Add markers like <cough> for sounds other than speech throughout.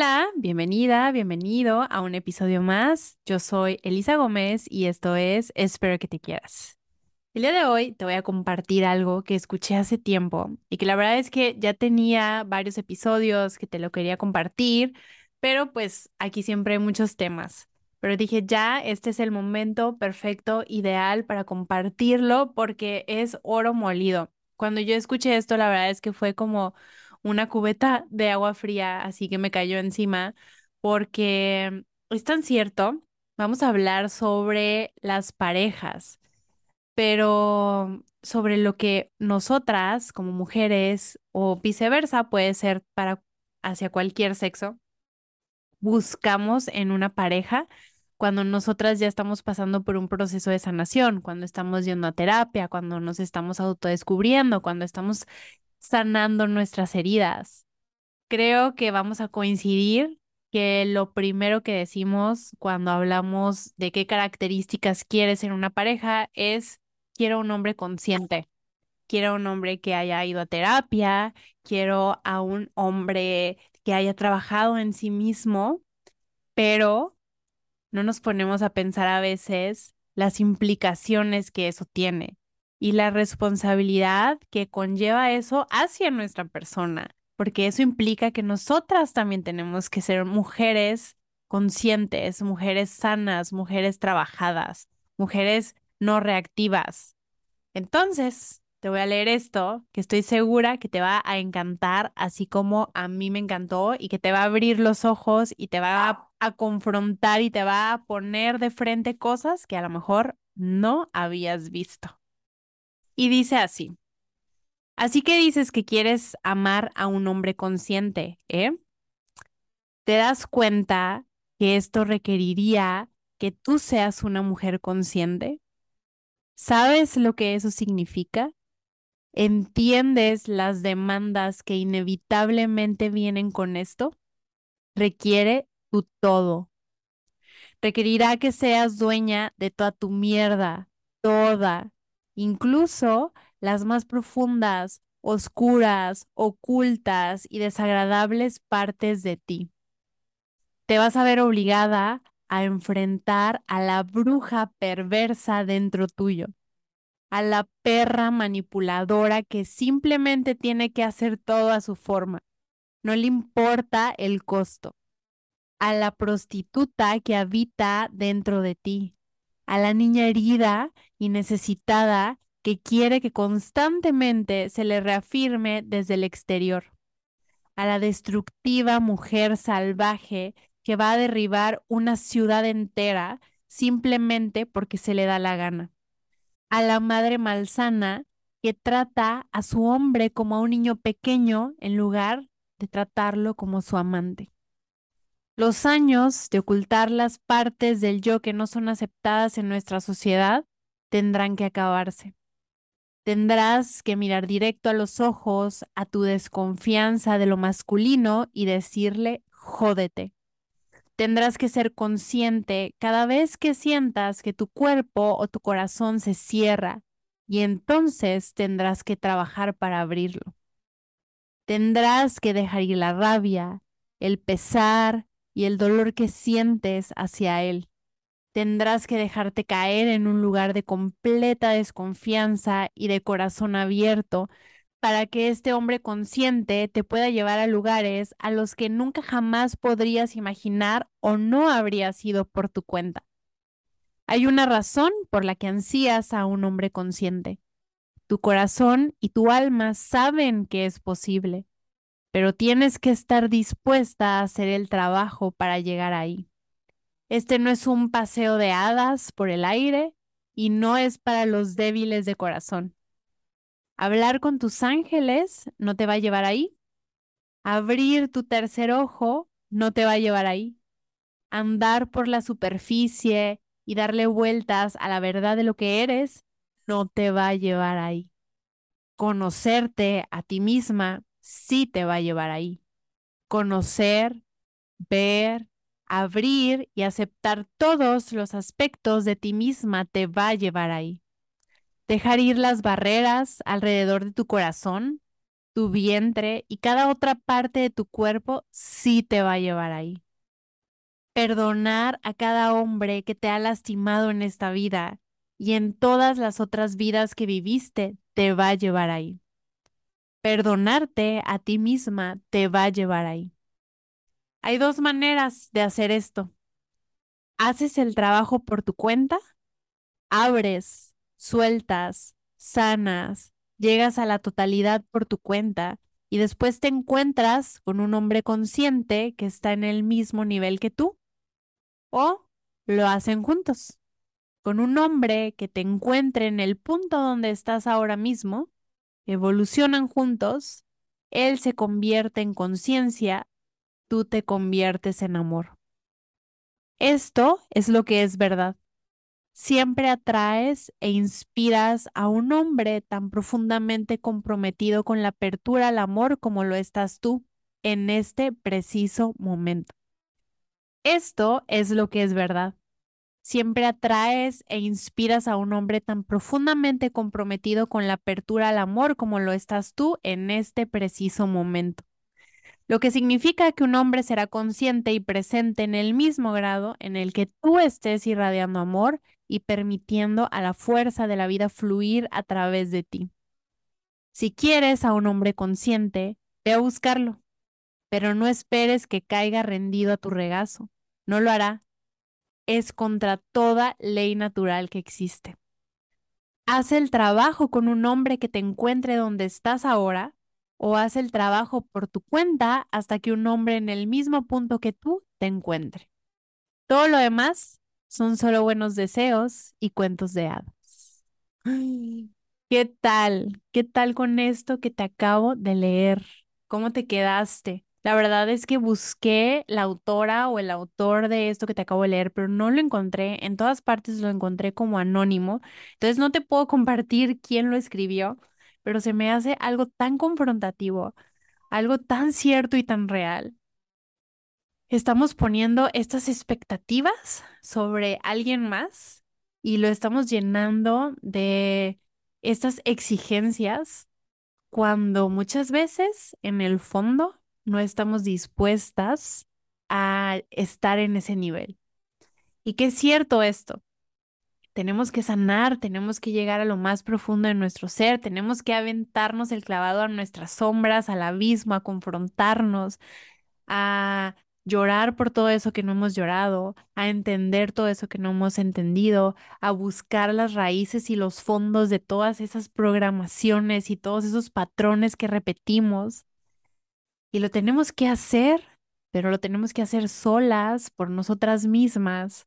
Hola, bienvenida, bienvenido a un episodio más. Yo soy Elisa Gómez y esto es Espero que te quieras. El día de hoy te voy a compartir algo que escuché hace tiempo y que la verdad es que ya tenía varios episodios que te lo quería compartir, pero pues aquí siempre hay muchos temas. Pero dije, ya, este es el momento perfecto, ideal para compartirlo porque es oro molido. Cuando yo escuché esto, la verdad es que fue como una cubeta de agua fría, así que me cayó encima, porque es tan cierto. Vamos a hablar sobre las parejas, pero sobre lo que nosotras como mujeres o viceversa puede ser para hacia cualquier sexo buscamos en una pareja cuando nosotras ya estamos pasando por un proceso de sanación, cuando estamos yendo a terapia, cuando nos estamos autodescubriendo, cuando estamos sanando nuestras heridas. Creo que vamos a coincidir que lo primero que decimos cuando hablamos de qué características quieres en una pareja es quiero un hombre consciente, quiero un hombre que haya ido a terapia, quiero a un hombre que haya trabajado en sí mismo, pero no nos ponemos a pensar a veces las implicaciones que eso tiene y la responsabilidad que conlleva eso hacia nuestra persona, porque eso implica que nosotras también tenemos que ser mujeres conscientes, mujeres sanas, mujeres trabajadas, mujeres no reactivas. Entonces, te voy a leer esto que estoy segura que te va a encantar, así como a mí me encantó y que te va a abrir los ojos y te va a, confrontar y te va a poner de frente cosas que a lo mejor no habías visto. Y dice así. Así que dices que quieres amar a un hombre consciente, ¿eh? ¿Te das cuenta que esto requeriría que tú seas una mujer consciente? ¿Sabes lo que eso significa? ¿Entiendes las demandas que inevitablemente vienen con esto? Requiere tu todo. Requerirá que seas dueña de toda tu mierda, toda, incluso las más profundas, oscuras, ocultas y desagradables partes de ti. Te vas a ver obligada a enfrentar a la bruja perversa dentro tuyo, a la perra manipuladora que simplemente tiene que hacer todo a su forma. No le importa el costo. A la prostituta que habita dentro de ti, a la niña herida y necesitada que quiere que constantemente se le reafirme desde el exterior, a la destructiva mujer salvaje que va a derribar una ciudad entera simplemente porque se le da la gana, a la madre malsana que trata a su hombre como a un niño pequeño en lugar de tratarlo como su amante. Los años de ocultar las partes del yo que no son aceptadas en nuestra sociedad tendrán que acabarse. Tendrás que mirar directo a los ojos a tu desconfianza de lo masculino y decirle, jódete. Tendrás que ser consciente cada vez que sientas que tu cuerpo o tu corazón se cierra y entonces tendrás que trabajar para abrirlo. Tendrás que dejar ir la rabia, el pesar, y el dolor que sientes hacia él. Tendrás que dejarte caer en un lugar de completa desconfianza y de corazón abierto para que este hombre consciente te pueda llevar a lugares a los que nunca jamás podrías imaginar o no habrías ido por tu cuenta. Hay una razón por la que ansías a un hombre consciente. Tu corazón y tu alma saben que es posible pero tienes que estar dispuesta a hacer el trabajo para llegar ahí. Este no es un paseo de hadas por el aire y no es para los débiles de corazón. Hablar con tus ángeles no te va a llevar ahí. Abrir tu tercer ojo no te va a llevar ahí. Andar por la superficie y darle vueltas a la verdad de lo que eres no te va a llevar ahí. Conocerte a ti misma sí te va a llevar ahí. Conocer, ver, abrir y aceptar todos los aspectos de ti misma te va a llevar ahí. Dejar ir las barreras alrededor de tu corazón, tu vientre y cada otra parte de tu cuerpo sí te va a llevar ahí. Perdonar a cada hombre que te ha lastimado en esta vida y en todas las otras vidas que viviste te va a llevar ahí. Perdonarte a ti misma te va a llevar ahí. Hay dos maneras de hacer esto. Haces el trabajo por tu cuenta, abres, sueltas, sanas, llegas a la totalidad por tu cuenta y después te encuentras con un hombre consciente que está en el mismo nivel que tú. O lo hacen juntos, con un hombre que te encuentre en el punto donde estás ahora mismo, evolucionan juntos, él se convierte en conciencia, tú te conviertes en amor. Esto es lo que es verdad siempre atraes e inspiras a un hombre tan profundamente comprometido con la apertura al amor como lo estás tú en este preciso momento. Esto es lo que es verdad. Siempre atraes e inspiras a un hombre tan profundamente comprometido con la apertura al amor como lo estás tú en este preciso momento lo que significa que un hombre será consciente y presente en el mismo grado en el que tú estés irradiando amor y permitiendo a la fuerza de la vida fluir a través de ti. Si quieres a un hombre consciente, ve a buscarlo, pero no esperes que caiga rendido a tu regazo. No lo hará. Es contra toda ley natural que existe. Haz el trabajo con un hombre que te encuentre donde estás ahora o haz el trabajo por tu cuenta hasta que un hombre en el mismo punto que tú te encuentre. Todo lo demás son solo buenos deseos y cuentos de hadas. ¿Qué tal? ¿Qué tal con esto que te acabo de leer? ¿Cómo te quedaste? La verdad es que busqué la autora o el autor de esto que te acabo de leer, pero no lo encontré. En todas partes lo encontré como anónimo. Entonces no te puedo <laughs> compartir quién lo escribió, pero se me hace algo tan confrontativo, algo tan cierto y tan real. Estamos poniendo estas expectativas sobre alguien más y lo estamos llenando de estas exigencias cuando muchas veces en el fondo no estamos dispuestas a estar en ese nivel. Y qué es cierto esto, tenemos que sanar, tenemos que llegar a lo más profundo de nuestro ser, tenemos que aventarnos el clavado a nuestras sombras, al abismo, a confrontarnos, a llorar por todo eso que no hemos llorado, a entender todo eso que no hemos entendido, a buscar las raíces y los fondos de todas esas programaciones y todos esos patrones que repetimos. Y lo tenemos que hacer, pero lo tenemos que hacer solas por nosotras mismas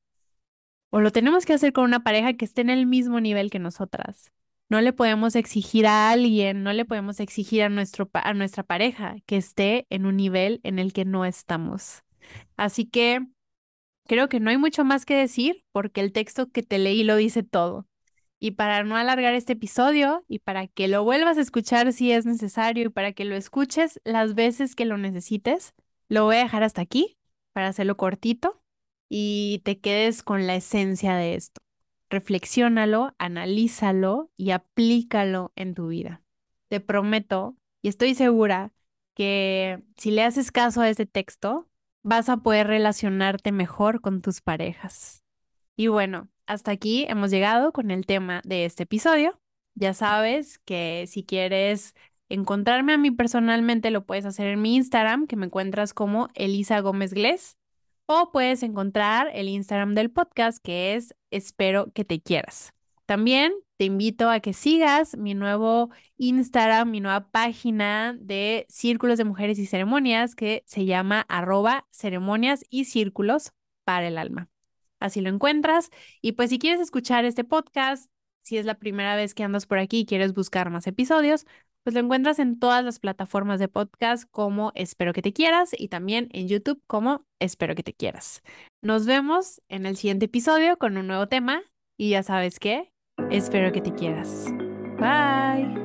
o lo tenemos que hacer con una pareja que esté en el mismo nivel que nosotras. No le podemos exigir a alguien, no le podemos exigir a, nuestro, a nuestra pareja que esté en un nivel en el que no estamos. Así que creo que no hay mucho más que decir porque el texto que te leí lo dice todo. Y para no alargar este episodio y para que lo vuelvas a escuchar si es necesario y para que lo escuches las veces que lo necesites, lo voy a dejar hasta aquí para hacerlo cortito y te quedes con la esencia de esto. Reflexiónalo, analízalo y aplícalo en tu vida. Te prometo y estoy segura que si le haces caso a este texto, vas a poder relacionarte mejor con tus parejas. Y bueno, hasta aquí hemos llegado con el tema de este episodio. Ya sabes que si quieres encontrarme a mí personalmente, lo puedes hacer en mi Instagram, que me encuentras como Elisa Gómez Glés. O puedes encontrar el Instagram del podcast que es Espero que te quieras. También te invito a que sigas mi nuevo Instagram, mi nueva página de Círculos de Mujeres y Ceremonias que se llama arroba ceremonias y círculos para el alma. Así lo encuentras. Y pues si quieres escuchar este podcast, si es la primera vez que andas por aquí y quieres buscar más episodios, pues lo encuentras en todas las plataformas de podcast como Espero que te quieras y también en YouTube como Espero que te quieras. Nos vemos en el siguiente episodio con un nuevo tema y ya sabes qué, espero que te quieras. Bye.